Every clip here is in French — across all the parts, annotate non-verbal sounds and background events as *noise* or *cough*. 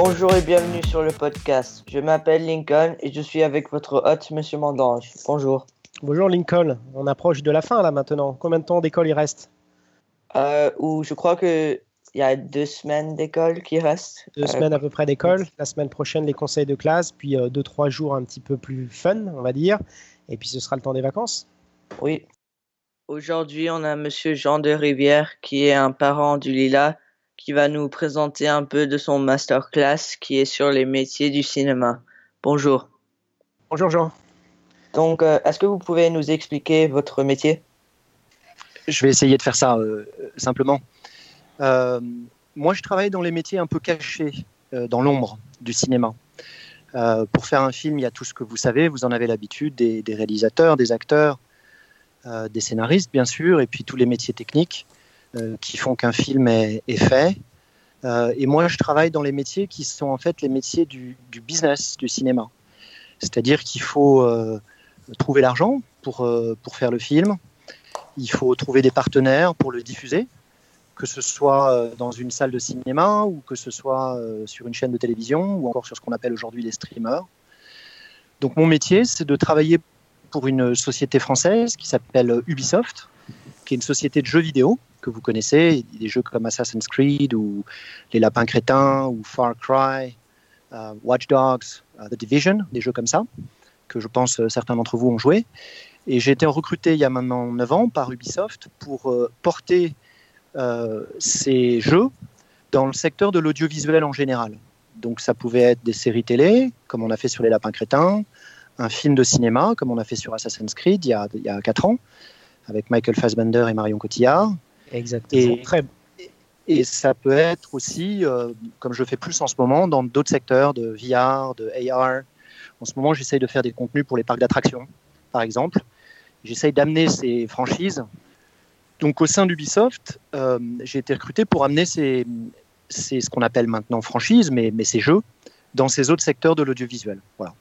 Bonjour et bienvenue sur le podcast. Je m'appelle Lincoln et je suis avec votre hôte, Monsieur Mandange. Bonjour. Bonjour Lincoln. On approche de la fin là maintenant. Combien de temps d'école il reste? Euh, Ou je crois que il y a deux semaines d'école qui restent. Deux semaines à peu près d'école. La semaine prochaine, les conseils de classe, puis euh, deux, trois jours un petit peu plus fun, on va dire. Et puis ce sera le temps des vacances. Oui. Aujourd'hui, on a Monsieur Jean de Rivière, qui est un parent du Lila, qui va nous présenter un peu de son masterclass qui est sur les métiers du cinéma. Bonjour. Bonjour Jean. Donc, euh, est-ce que vous pouvez nous expliquer votre métier? Je vais essayer de faire ça euh, simplement. Euh, moi, je travaille dans les métiers un peu cachés, euh, dans l'ombre du cinéma. Euh, pour faire un film, il y a tout ce que vous savez, vous en avez l'habitude, des, des, réalisateurs, des acteurs, des scénaristes, bien sûr, et puis tous les métiers techniques qui font qu'un film est, fait. et moi, je travaille dans les métiers qui sont en fait les métiers du, du business du cinéma. C'est-à-dire qu'il faut trouver l'argent pour, pour faire le film, il faut trouver des partenaires pour le diffuser, que ce soit euh, dans une salle de cinéma ou que ce soit euh, sur une chaîne de télévision ou encore sur ce qu'on appelle aujourd'hui les streamers. Donc mon métier, c'est de travailler pour une société française qui s'appelle Ubisoft, qui est une société de jeux vidéo que vous connaissez, des jeux comme Assassin's Creed ou Les Lapins Crétins ou Far Cry, uh, Watch Dogs, uh, The Division, des jeux comme ça, que je pense certains d'entre vous ont joué. Et j'ai été recruté il y a maintenant 9 ans par Ubisoft pour euh, porter euh, ces jeux dans le secteur de l'audiovisuel en général. Donc ça pouvait être des séries télé, comme on a fait sur Les Lapins Crétins, un film de cinéma, comme on a fait sur Assassin's Creed il y a, il y a 4 ans, avec Michael Fassbender et Marion Cotillard. Exactement. Et, Très... et ça peut être aussi, euh, comme je le fais plus en ce moment, dans d'autres secteurs de VR, de AR. En ce moment, j'essaye de faire des contenus pour les parcs d'attractions, par exemple. J'essaye d'amener ces franchises donc au sein d'Ubisoft, euh, j'ai été recruté pour amener ces, ces ce qu'on appelle maintenant franchise, mais, mais, ces jeux dans ces autres secteurs de l'audiovisuel. Voilà.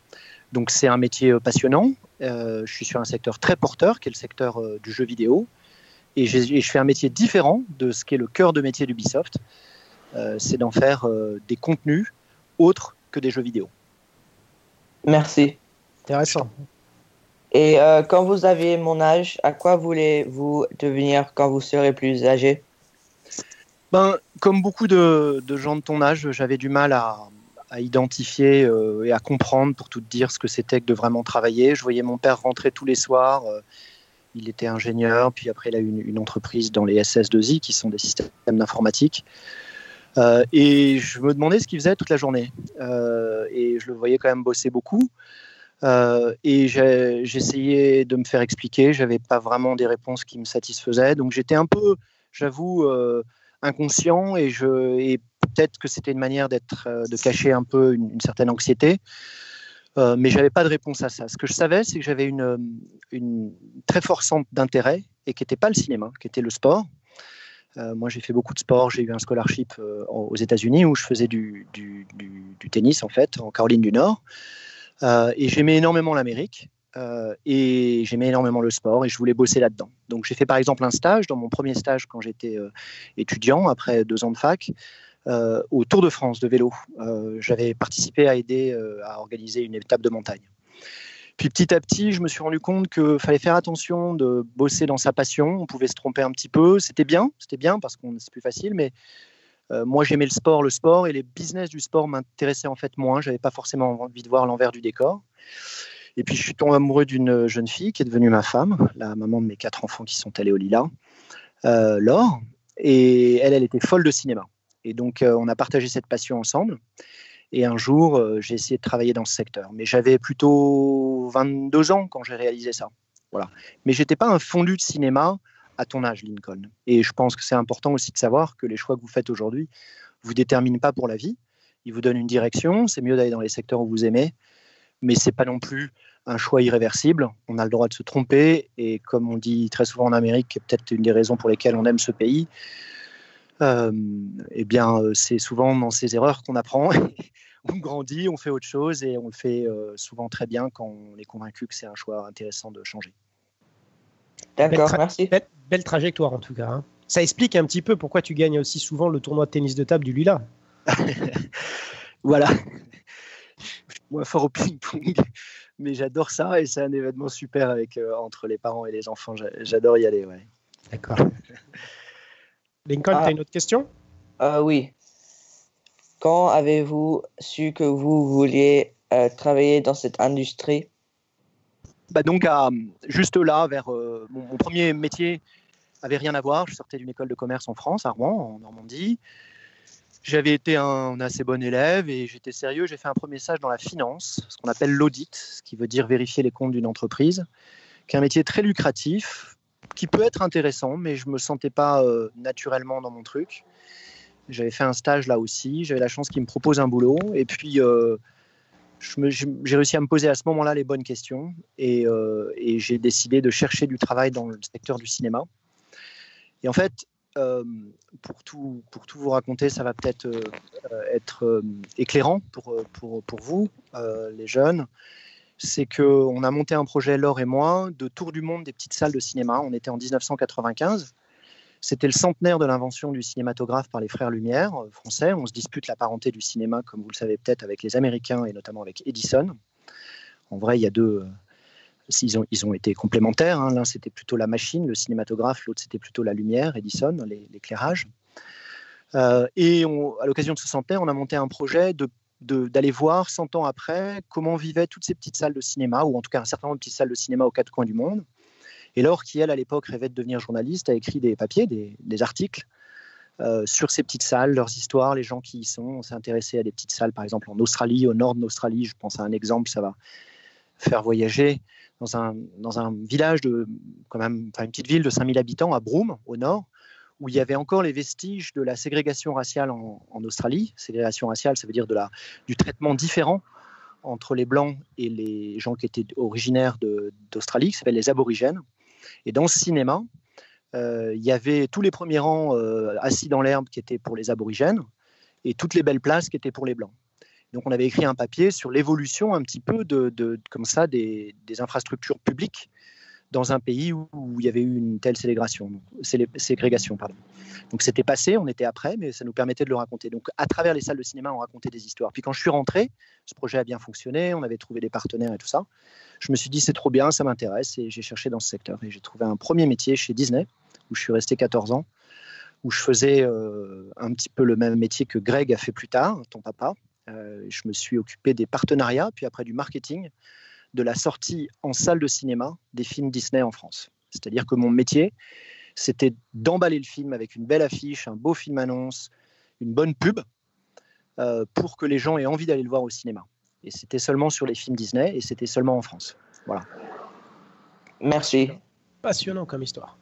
Donc c'est un métier euh, passionnant. Euh, je suis sur un secteur très porteur, qui est le secteur euh, du jeu vidéo, et, et, je fais un métier différent de ce qui est le cœur de métier d'Ubisoft. Euh, c'est d'en faire euh, des contenus autres que des jeux vidéo. Merci. Intéressant. Et euh, quand vous avez mon âge, à quoi voulez-vous devenir quand vous serez plus âgé? Ben, Comme beaucoup de, de, gens de ton âge, j'avais du mal à, à identifier euh, et à comprendre, pour tout dire, ce que c'était que de vraiment travailler. Je voyais mon père rentrer tous les soirs. Euh, il était ingénieur, puis après, il a une, entreprise dans les SS2I, qui sont des systèmes d'informatique. Euh, et je me demandais ce qu'il faisait toute la journée. Et je le voyais quand même bosser beaucoup. Et j'essayais de me faire expliquer. J'avais pas vraiment des réponses qui me satisfaisaient. Donc j'étais un peu, j'avoue, inconscient et, je, et peut-être que c'était une manière d'être, euh, de cacher un peu une, certaine anxiété. Euh, mais j'avais pas de réponse à ça. Ce que je savais, c'est que j'avais une, une très fort centre d'intérêt et qui n'était pas le cinéma, qui était le sport. Euh, moi, j'ai fait beaucoup de sport. J'ai eu un scholarship euh, aux États-Unis où je faisais du, tennis, en fait, en Caroline du Nord. Et j'aimais énormément l'Amérique. Et j'aimais énormément le sport et je voulais bosser là-dedans. Donc j'ai fait par exemple un stage, dans mon premier stage quand j'étais étudiant, après deux ans de fac, euh, au Tour de France de vélo. J'avais participé à aider à organiser une étape de montagne. Puis petit à petit, je me suis rendu compte qu'il fallait faire attention de bosser dans sa passion. On pouvait se tromper un petit peu. C'était bien, c'était bien parce que c'est plus facile, mais euh, moi, j'aimais le sport, le sport, et les business du sport m'intéressaient en fait moins. J'avais pas forcément envie de voir l'envers du décor. Et puis, je suis tombé amoureux d'une jeune fille qui est devenue ma femme, la maman de mes quatre enfants qui sont allés au Lila, euh, Laure. Et elle, elle était folle de cinéma. Et donc, euh, on a partagé cette passion ensemble. Et un jour, euh, j'ai essayé de travailler dans ce secteur. Mais j'avais plutôt 22 ans quand j'ai réalisé ça. Voilà. Mais j'étais pas un fondu de cinéma à ton âge, Lincoln. Et je pense que c'est important aussi de savoir que les choix que vous faites aujourd'hui vous déterminent pas pour la vie. Ils vous donnent une direction. C'est mieux d'aller dans les secteurs où vous aimez, mais c'est pas non plus un choix irréversible. On a le droit de se tromper. Et comme on dit très souvent en Amérique, peut-être une des raisons pour lesquelles on aime ce pays, eh bien, c'est souvent dans ces erreurs qu'on apprend. *laughs* on grandit, on fait autre chose et on le fait euh, souvent très bien quand on est convaincu que c'est un choix intéressant de changer. D'accord, merci. Belle, belle, trajectoire en tout cas. Hein. Ça explique un petit peu pourquoi tu gagnes aussi souvent le tournoi de tennis de table du Lula. *laughs* voilà. *laughs* Moi, fort au ping-pong, mais j'adore ça et c'est un événement super avec, euh, entre les parents et les enfants. J'adore y aller, ouais. D'accord. Lincoln, tu as ah. une autre question? Euh, Oui. Quand avez-vous su que vous vouliez euh, travailler dans cette industrie? Bah donc, à, juste là, vers mon, premier métier, avait rien à voir. Je sortais d'une école de commerce en France, à Rouen, en Normandie. J'avais été un assez bon élève et j'étais sérieux. J'ai fait un premier stage dans la finance, ce qu'on appelle l'audit, ce qui veut dire vérifier les comptes d'une entreprise, qui est un métier très lucratif, qui peut être intéressant, mais je ne me sentais pas euh, naturellement dans mon truc. J'avais fait un stage là aussi, j'avais la chance qu'il me propose un boulot, et puis euh, j'ai réussi à me poser à ce moment-là les bonnes questions, et, euh, et j'ai décidé de chercher du travail dans le secteur du cinéma. Et en fait, pour, tout, pour tout vous raconter, ça va peut-être être euh, éclairant pour, pour, pour vous, les jeunes. C'est qu'on a monté un projet, Laure et moi, de tour du monde des petites salles de cinéma. On était en 1995. C'était le centenaire de l'invention du cinématographe par les frères Lumière français. On se dispute la parenté du cinéma, comme vous le savez peut-être, avec les Américains et notamment avec Edison. En vrai, il y a deux, ils ont, ils ont été complémentaires. Hein. L'un, c'était plutôt la machine, le cinématographe, l'autre, c'était plutôt la lumière, Edison, l'éclairage. Euh, et à l'occasion de ce centenaire, on a monté un projet de d'aller voir 100 ans après comment vivaient toutes ces petites salles de cinéma, ou en tout cas un certain nombre de petites salles de cinéma aux quatre coins du monde. Et Laure, qui elle, à l'époque, rêvait de devenir journaliste, a écrit des papiers, des, articles euh, sur ces petites salles, leurs histoires, les gens qui y sont. On s'est intéressé à des petites salles, par exemple en Australie, au nord de l'Australie. Je pense à un exemple, ça va faire voyager dans un, dans un village de, quand même, enfin une petite ville de 5000 habitants à Broome, au nord, où il y avait encore les vestiges de la ségrégation raciale en, Australie. Ségrégation raciale, ça veut dire du traitement différent entre les blancs et les gens qui étaient originaires d'Australie, qui s'appellent les aborigènes. Et dans ce cinéma, euh, il y avait tous les premiers rangs euh, assis dans l'herbe qui étaient pour les aborigènes et toutes les belles places qui étaient pour les blancs. Donc on avait écrit un papier sur l'évolution un petit peu de, comme ça des, infrastructures publiques dans un pays où, il y avait eu une telle ségrégation. ségrégation pardon. Donc c'était passé, on était après, mais ça nous permettait de le raconter. Donc à travers les salles de cinéma, on racontait des histoires. Puis quand je suis rentré, ce projet a bien fonctionné, on avait trouvé des partenaires et tout ça. Je me suis dit c'est trop bien, ça m'intéresse et j'ai cherché dans ce secteur. Et j'ai trouvé un premier métier chez Disney, où je suis resté 14 ans, où je faisais euh, un petit peu le même métier que Greg a fait plus tard, ton papa, euh, je me suis occupé des partenariats, puis après du marketing, de la sortie en salle de cinéma des films Disney en France. C'est-à-dire que mon métier, c'était d'emballer le film avec une belle affiche, un beau film annonce, une bonne pub, euh, pour que les gens aient envie d'aller le voir au cinéma. Et c'était seulement sur les films Disney et c'était seulement en France. Voilà. Merci. Passionnant comme histoire.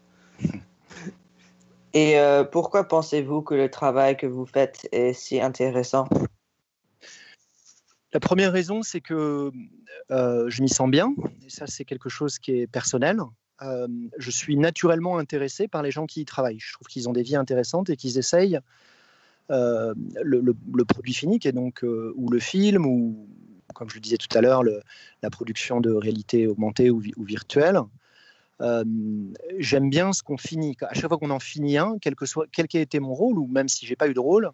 Et euh, pourquoi pensez-vous que le travail que vous faites est si intéressant? La première raison, c'est que euh, je m'y sens bien, et ça c'est quelque chose qui est personnel. Euh, je suis naturellement intéressé par les gens qui y travaillent. Je trouve qu'ils ont des vies intéressantes et qu'ils essayent euh, le, produit fini, qui est donc ou le film, ou comme je le disais tout à l'heure, la production de réalité augmentée ou, virtuelle. J'aime bien ce qu'on finit. À chaque fois qu'on en finit un, quel que soit quel qu'ait été mon rôle, ou même si j'ai pas eu de rôle,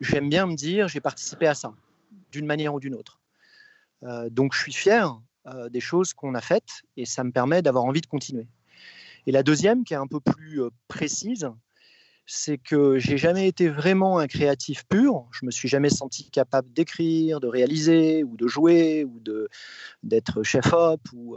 j'aime bien me dire j'ai participé à ça d'une manière ou d'une autre. Euh, donc je suis fier euh, des choses qu'on a faites et ça me permet d'avoir envie de continuer. Et la deuxième, qui est un peu plus euh, précise, c'est que j'ai jamais été vraiment un créatif pur. Je me suis jamais senti capable d'écrire, de réaliser ou de jouer ou d'être chef op ou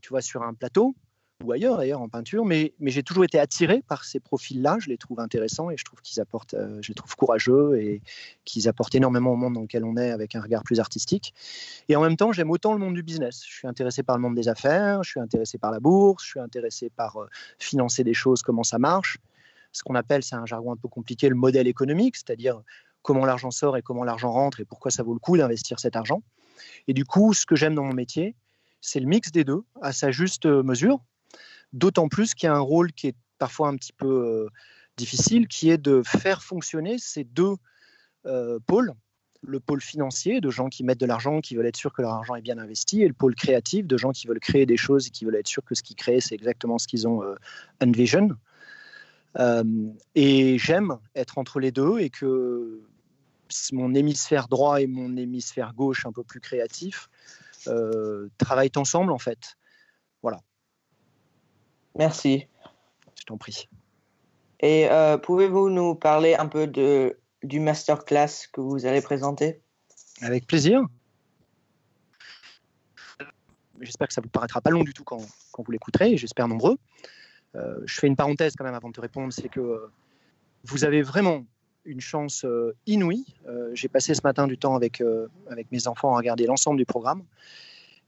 tu vois sur un plateau ou ailleurs d'ailleurs en peinture, mais, mais j'ai toujours été attiré par ces profils-là. Je les trouve intéressants et je trouve qu'ils apportent, euh, je les trouve courageux et qu'ils apportent énormément au monde dans lequel on est avec un regard plus artistique. Et en même temps, j'aime autant le monde du business. Je suis intéressé par le monde des affaires, je suis intéressé par la bourse, je suis intéressé par euh, financer des choses, comment ça marche. Ce qu'on appelle, c'est un jargon un peu compliqué, le modèle économique, c'est-à-dire comment l'argent sort et comment l'argent rentre et pourquoi ça vaut le coup d'investir cet argent. Et du coup, ce que j'aime dans mon métier, c'est le mix des deux à sa juste mesure D'autant plus qu'il y a un rôle qui est parfois un petit peu euh, difficile, qui est de faire fonctionner ces deux euh, pôles. Le pôle financier, de gens qui mettent de l'argent, qui veulent être sûrs que leur argent est bien investi, et le pôle créatif, de gens qui veulent créer des choses et qui veulent être sûrs que ce qu'ils créent, c'est exactement ce qu'ils ont euh, envision. et j'aime être entre les deux et que mon hémisphère droit et mon hémisphère gauche un peu plus créatif travaillent ensemble en fait. Voilà. Merci. Je t'en prie. Et pouvez-vous nous parler un peu de, du masterclass que vous allez présenter? Avec plaisir. J'espère que ça vous paraîtra pas long du tout quand, quand vous l'écouterez, j'espère nombreux. Euh, je fais une parenthèse quand même avant de te répondre, c'est que euh, vous avez vraiment une chance euh, inouïe. J'ai passé ce matin du temps avec, avec mes enfants à regarder l'ensemble du programme.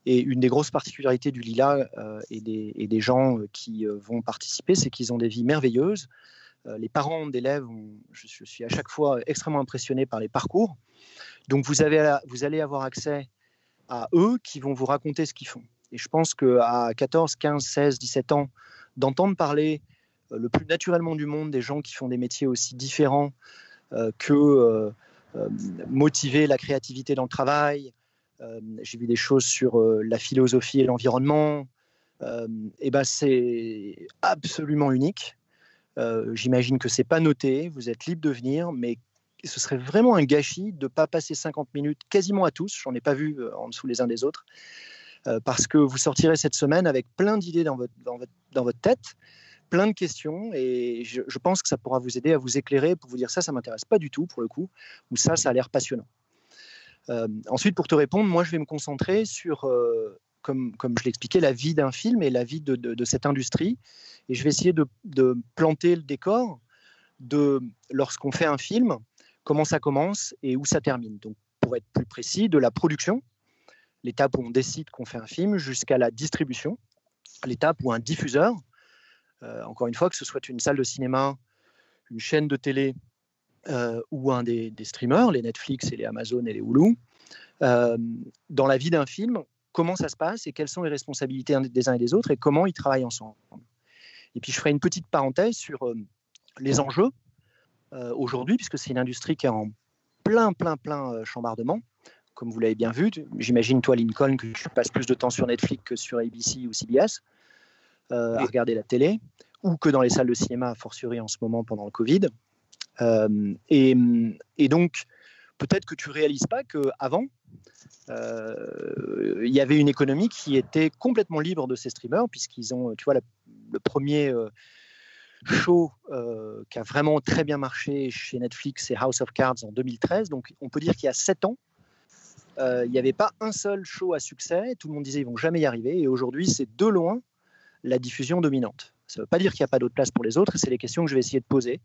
Et une des grosses particularités du Lila et, des, et, des, gens qui vont participer, c'est qu'ils ont des vies merveilleuses. les parents d'élèves, je, suis à chaque fois extrêmement impressionné par les parcours. Donc vous, avez, vous allez avoir accès à eux qui vont vous raconter ce qu'ils font. Et je pense qu'à 14, 15, 16, 17 ans, d'entendre parler euh, le plus naturellement du monde des gens qui font des métiers aussi différents euh, que euh, motiver la créativité dans le travail. J'ai vu des choses sur la philosophie et l'environnement. et ben c'est absolument unique. J'imagine que c'est pas noté. Vous êtes libre de venir, mais ce serait vraiment un gâchis de ne pas passer 50 minutes quasiment à tous, j'en ai pas vu en dessous les uns des autres, euh, parce que vous sortirez cette semaine avec plein d'idées dans votre, tête, plein de questions, et je, pense que ça pourra vous aider à vous éclairer pour vous dire ça, ça m'intéresse pas du tout pour le coup, ou ça, ça a l'air passionnant. Euh, ensuite, pour te répondre, moi, je vais me concentrer sur, euh, comme, comme je l'expliquais, la vie d'un film et la vie de, cette industrie, et je vais essayer de, de planter le décor de lorsqu'on fait un film, comment ça commence et où ça termine. Donc, pour être plus précis, de la production, l'étape où on décide qu'on fait un film, jusqu'à la distribution, l'étape où un diffuseur, euh, encore une fois, que ce soit une salle de cinéma, une chaîne de télé euh, ou un des, streamers, les Netflix et les Amazon et les Hulu, euh, dans la vie d'un film, comment ça se passe et quelles sont les responsabilités des uns et des autres et comment ils travaillent ensemble. Et puis je ferai une petite parenthèse sur les enjeux aujourd'hui, puisque c'est une industrie qui est en plein, plein, plein chambardement comme vous l'avez bien vu. J'imagine, toi, Lincoln, que tu passes plus de temps sur Netflix que sur ABC ou CBS euh, à regarder la télé, ou que dans les salles de cinéma, a fortiori en ce moment pendant le Covid. Euh, et, donc, peut-être que tu réalises pas qu'avant, euh, il y avait une économie qui était complètement libre de ces streamers, puisqu'ils ont, tu vois, le premier show qui a vraiment très bien marché chez Netflix, c'est House of Cards en 2013. Donc, on peut dire qu'il y a sept ans, euh, il n'y avait pas un seul show à succès. Tout le monde disait ils vont jamais y arriver. Et aujourd'hui, c'est de loin la diffusion dominante. Ça ne veut pas dire qu'il n'y a pas d'autre place pour les autres. C'est les questions que je vais essayer de poser.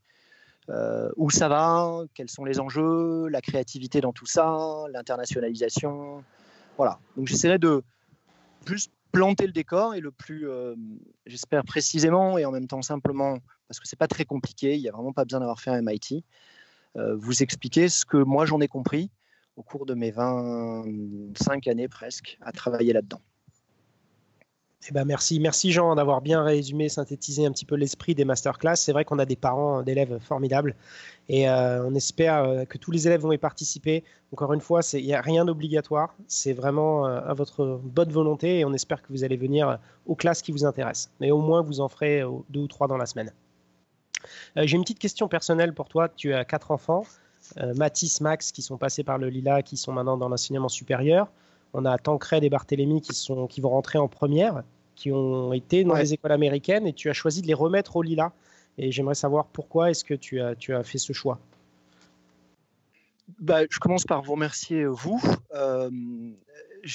Euh, où ça va Quels sont les enjeux La créativité dans tout ça L'internationalisation Voilà. Donc j'essaierai de plus planter le décor et le plus, euh, j'espère précisément et en même temps simplement, parce que c'est pas très compliqué, il n'y a vraiment pas besoin d'avoir fait un MIT, vous expliquer ce que moi j'en ai compris au cours de mes 25 années presque à travailler là-dedans. Eh ben merci, merci Jean d'avoir bien résumé, synthétisé un petit peu l'esprit des masterclass. C'est vrai qu'on a des parents d'élèves formidables et euh, on espère euh, que tous les élèves vont y participer. Encore une fois, il n'y a rien d'obligatoire, c'est vraiment euh, à votre bonne volonté et on espère que vous allez venir aux classes qui vous intéressent. Mais au moins, vous en ferez deux ou trois dans la semaine. J'ai une petite question personnelle pour toi. Tu as quatre enfants. Mathis, Max qui sont passés par le Lila, qui sont maintenant dans l'enseignement supérieur. On a Tancred et Barthélemy qui, sont, qui vont rentrer en première, qui ont été dans les écoles américaines et tu as choisi de les remettre au Lila. Et j'aimerais savoir pourquoi est-ce que tu as, tu as fait ce choix. Bah, je commence par vous remercier, euh, vous. Euh,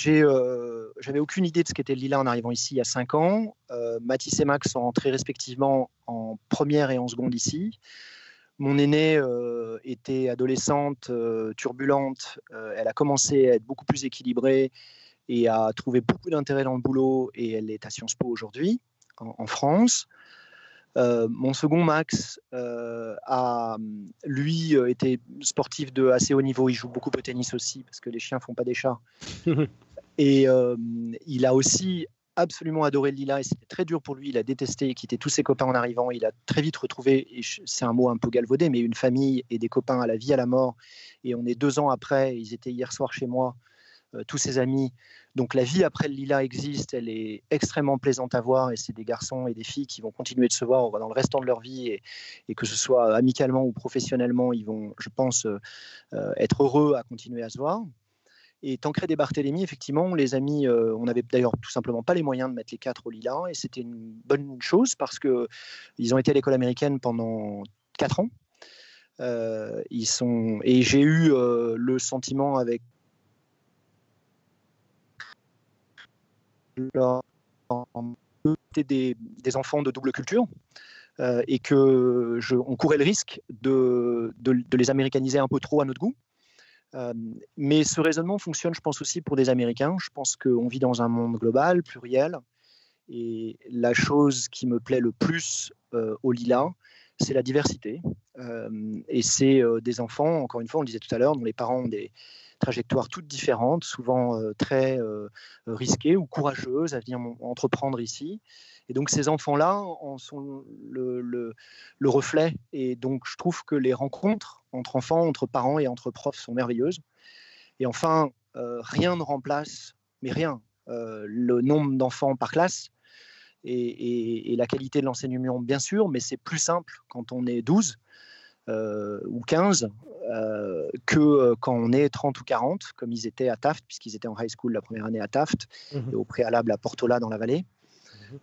euh, J'avais aucune idée de ce qu'était le Lila en arrivant ici il y a 5 ans. Euh, Mathis et Max sont rentrés respectivement en première et en seconde ici. Mon aînée euh, était adolescente, euh, turbulente. Euh, elle a commencé à être beaucoup plus équilibrée et à trouver beaucoup d'intérêt dans le boulot. Et elle est à Sciences Po aujourd'hui, en, France. mon second Max a, lui, été sportif de assez haut niveau. Il joue beaucoup au tennis aussi parce que les chiens font pas des chats. *laughs* et il a aussi absolument adoré le Lila et c'était très dur pour lui. Il a détesté quitter tous ses copains en arrivant. Il a très vite retrouvé, c'est un mot un peu galvaudé, mais une famille et des copains à la vie, à la mort. Et on est deux ans après, ils étaient hier soir chez moi, euh, tous ses amis. Donc la vie après le Lila existe, elle est extrêmement plaisante à voir et c'est des garçons et des filles qui vont continuer de se voir dans le restant de leur vie et, et que ce soit amicalement ou professionnellement, ils vont, je pense, euh, euh, être heureux à continuer à se voir. Et Tancred et Barthélemy, effectivement, les amis, euh, on n'avait d'ailleurs tout simplement pas les moyens de mettre les quatre au Lila, et c'était une bonne chose parce que ils ont été à l'école américaine pendant quatre ans. Euh, ils sont et j'ai eu euh, le sentiment avec des, des enfants de double culture. Et que on courait le risque de, de, de, les américaniser un peu trop à notre goût. Euh, mais ce raisonnement fonctionne, je pense, aussi pour des Américains. Je pense qu'on vit dans un monde global, pluriel. Et la chose qui me plaît le plus euh, au Lila, c'est la diversité. Euh, et c'est des enfants, encore une fois, on le disait tout à l'heure, dont les parents ont des trajectoires toutes différentes, souvent très risquées ou courageuses à venir entreprendre ici. Et donc ces enfants-là en sont le, le, le, reflet. Et donc je trouve que les rencontres entre enfants, entre parents et entre profs sont merveilleuses. Et enfin, rien ne remplace, mais rien, le nombre d'enfants par classe et, la qualité de l'enseignement, bien sûr, mais c'est plus simple quand on est 12 euh, ou 15 euh, que quand on est 30 ou 40, comme ils étaient à Taft, puisqu'ils étaient en high school la première année à Taft, mmh. et au préalable à Portola dans la vallée.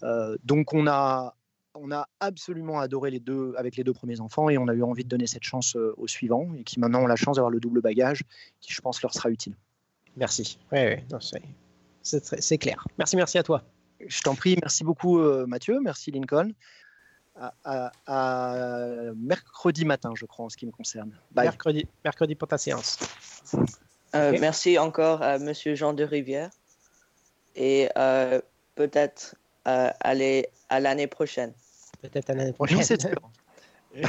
Euh, donc on a, on a absolument adoré les deux avec les deux premiers enfants et on a eu envie de donner cette chance euh, aux suivants et qui maintenant ont la chance d'avoir le double bagage qui je pense leur sera utile. Merci. Oui, oui, c'est clair. Merci, merci à toi. Je t'en prie, merci beaucoup euh, Mathieu, merci Lincoln. À, à, à, mercredi matin, je crois, en ce qui me concerne. Bye. Mercredi, mercredi pour ta séance. Euh, okay. Merci encore à Monsieur Jean de Rivière et euh, peut-être euh, aller à l'année prochaine. Peut-être à l'année prochaine. c'est sûr. *laughs*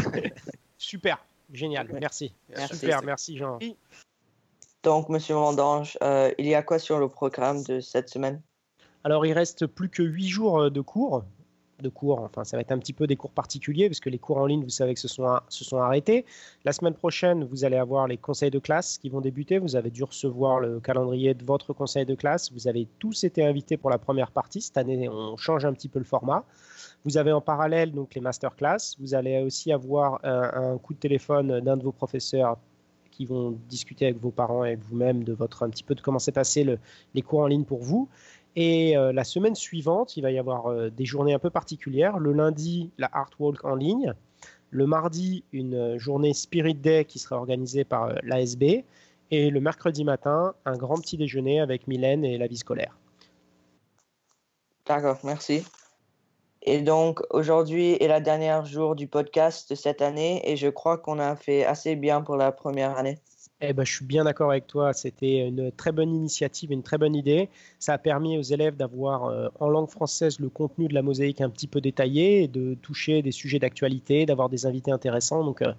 Super, génial, merci. merci. Super, merci Jean. Donc, Monsieur Vendange, euh, il y a quoi sur le programme de cette semaine? Alors, il reste plus que huit jours de cours de cours. Enfin, ça va être un petit peu des cours particuliers parce que les cours en ligne, vous savez que se sont, se sont arrêtés. La semaine prochaine, vous allez avoir les conseils de classe qui vont débuter. Vous avez dû recevoir le calendrier de votre conseil de classe. Vous avez tous été invités pour la première partie. Cette année, on change un petit peu le format. Vous avez en parallèle donc les masterclass. Vous allez aussi avoir un, coup de téléphone d'un de vos professeurs qui vont discuter avec vos parents et vous-même de votre un petit peu de comment s'est passé le, les cours en ligne pour vous. Et euh, la semaine suivante, il va y avoir euh, des journées un peu particulières. Le lundi, la Art Walk en ligne. Le mardi, une journée Spirit Day qui sera organisée par euh, l'ASB. Et le mercredi matin, un grand petit déjeuner avec Mylène et la vie scolaire. D'accord, merci. Et donc, aujourd'hui est la dernière jour du podcast de cette année et je crois qu'on a fait assez bien pour la première année. Eh ben, je suis bien d'accord avec toi. C'était une très bonne initiative, une très bonne idée. Ça a permis aux élèves d'avoir euh, en langue française le contenu de la mosaïque un petit peu détaillé, de toucher des sujets d'actualité, d'avoir des invités intéressants. Donc, euh,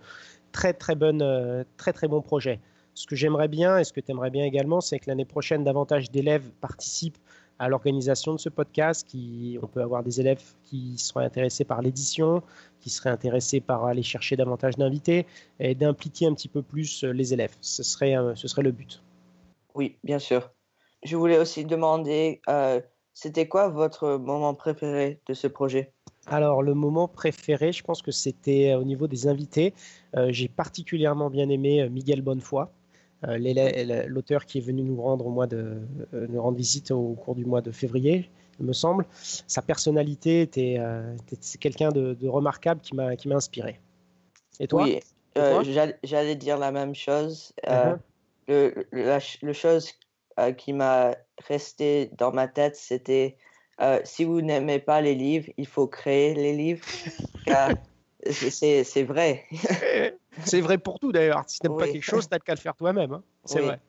très très bonne, euh, très très bon projet. Ce que j'aimerais bien et ce que tu aimerais bien également, c'est que l'année prochaine, davantage d'élèves participent à l'organisation de ce podcast. Qui, on peut avoir des élèves qui seraient intéressés par l'édition, qui seraient intéressés par aller chercher davantage d'invités et d'impliquer un petit peu plus les élèves. Ce serait, ce serait le but. Oui, bien sûr. Je voulais aussi demander, euh, c'était quoi votre moment préféré de ce projet? Alors, le moment préféré, je pense que c'était au niveau des invités. Euh, J'ai particulièrement bien aimé euh, Miguel Bonnefoy, euh, l'auteur qui est venu nous rendre au mois de euh, nous rendre visite au cours du mois de février, il me semble. Sa personnalité était, euh, était quelqu'un de, de, remarquable qui m'a qui m'a inspiré. Et toi? Oui, euh, j'allais dire la même chose. Uh -huh. le, la, le chose qui m'a resté dans ma tête, c'était si vous n'aimez pas les livres, il faut créer les livres. *laughs* c'est vrai. *laughs* c'est vrai pour tout d'ailleurs. Si tu n'aimes oui. pas quelque chose, qu'à le faire toi-même. Hein. C'est oui. vrai.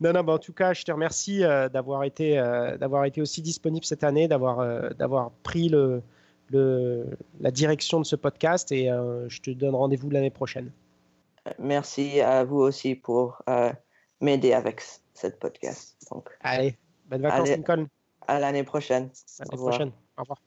Non, non, bah, en tout cas, je te remercie euh, d'avoir été, euh, d'avoir été aussi disponible cette année, d'avoir, euh, d'avoir pris le, le, la direction de ce podcast et je te donne rendez-vous l'année prochaine. Merci à vous aussi pour m'aider avec cette podcast. Donc, allez, bonnes vacances, allez, Lincoln. À l'année prochaine. À l'année prochaine. Au revoir.